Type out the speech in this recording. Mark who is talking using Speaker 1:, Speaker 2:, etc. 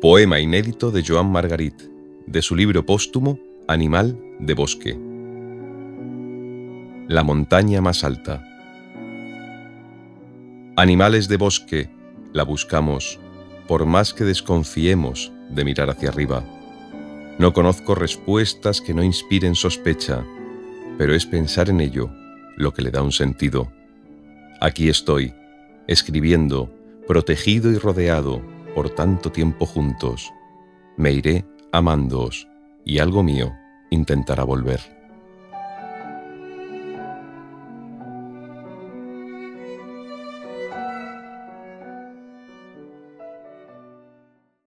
Speaker 1: Poema inédito de Joan Margarit, de su libro póstumo Animal de Bosque. La montaña más alta. Animales de bosque, la buscamos, por más que desconfiemos de mirar hacia arriba. No conozco respuestas que no inspiren sospecha, pero es pensar en ello lo que le da un sentido. Aquí estoy, escribiendo, protegido y rodeado por tanto tiempo juntos. Me iré amándoos y algo mío intentará volver.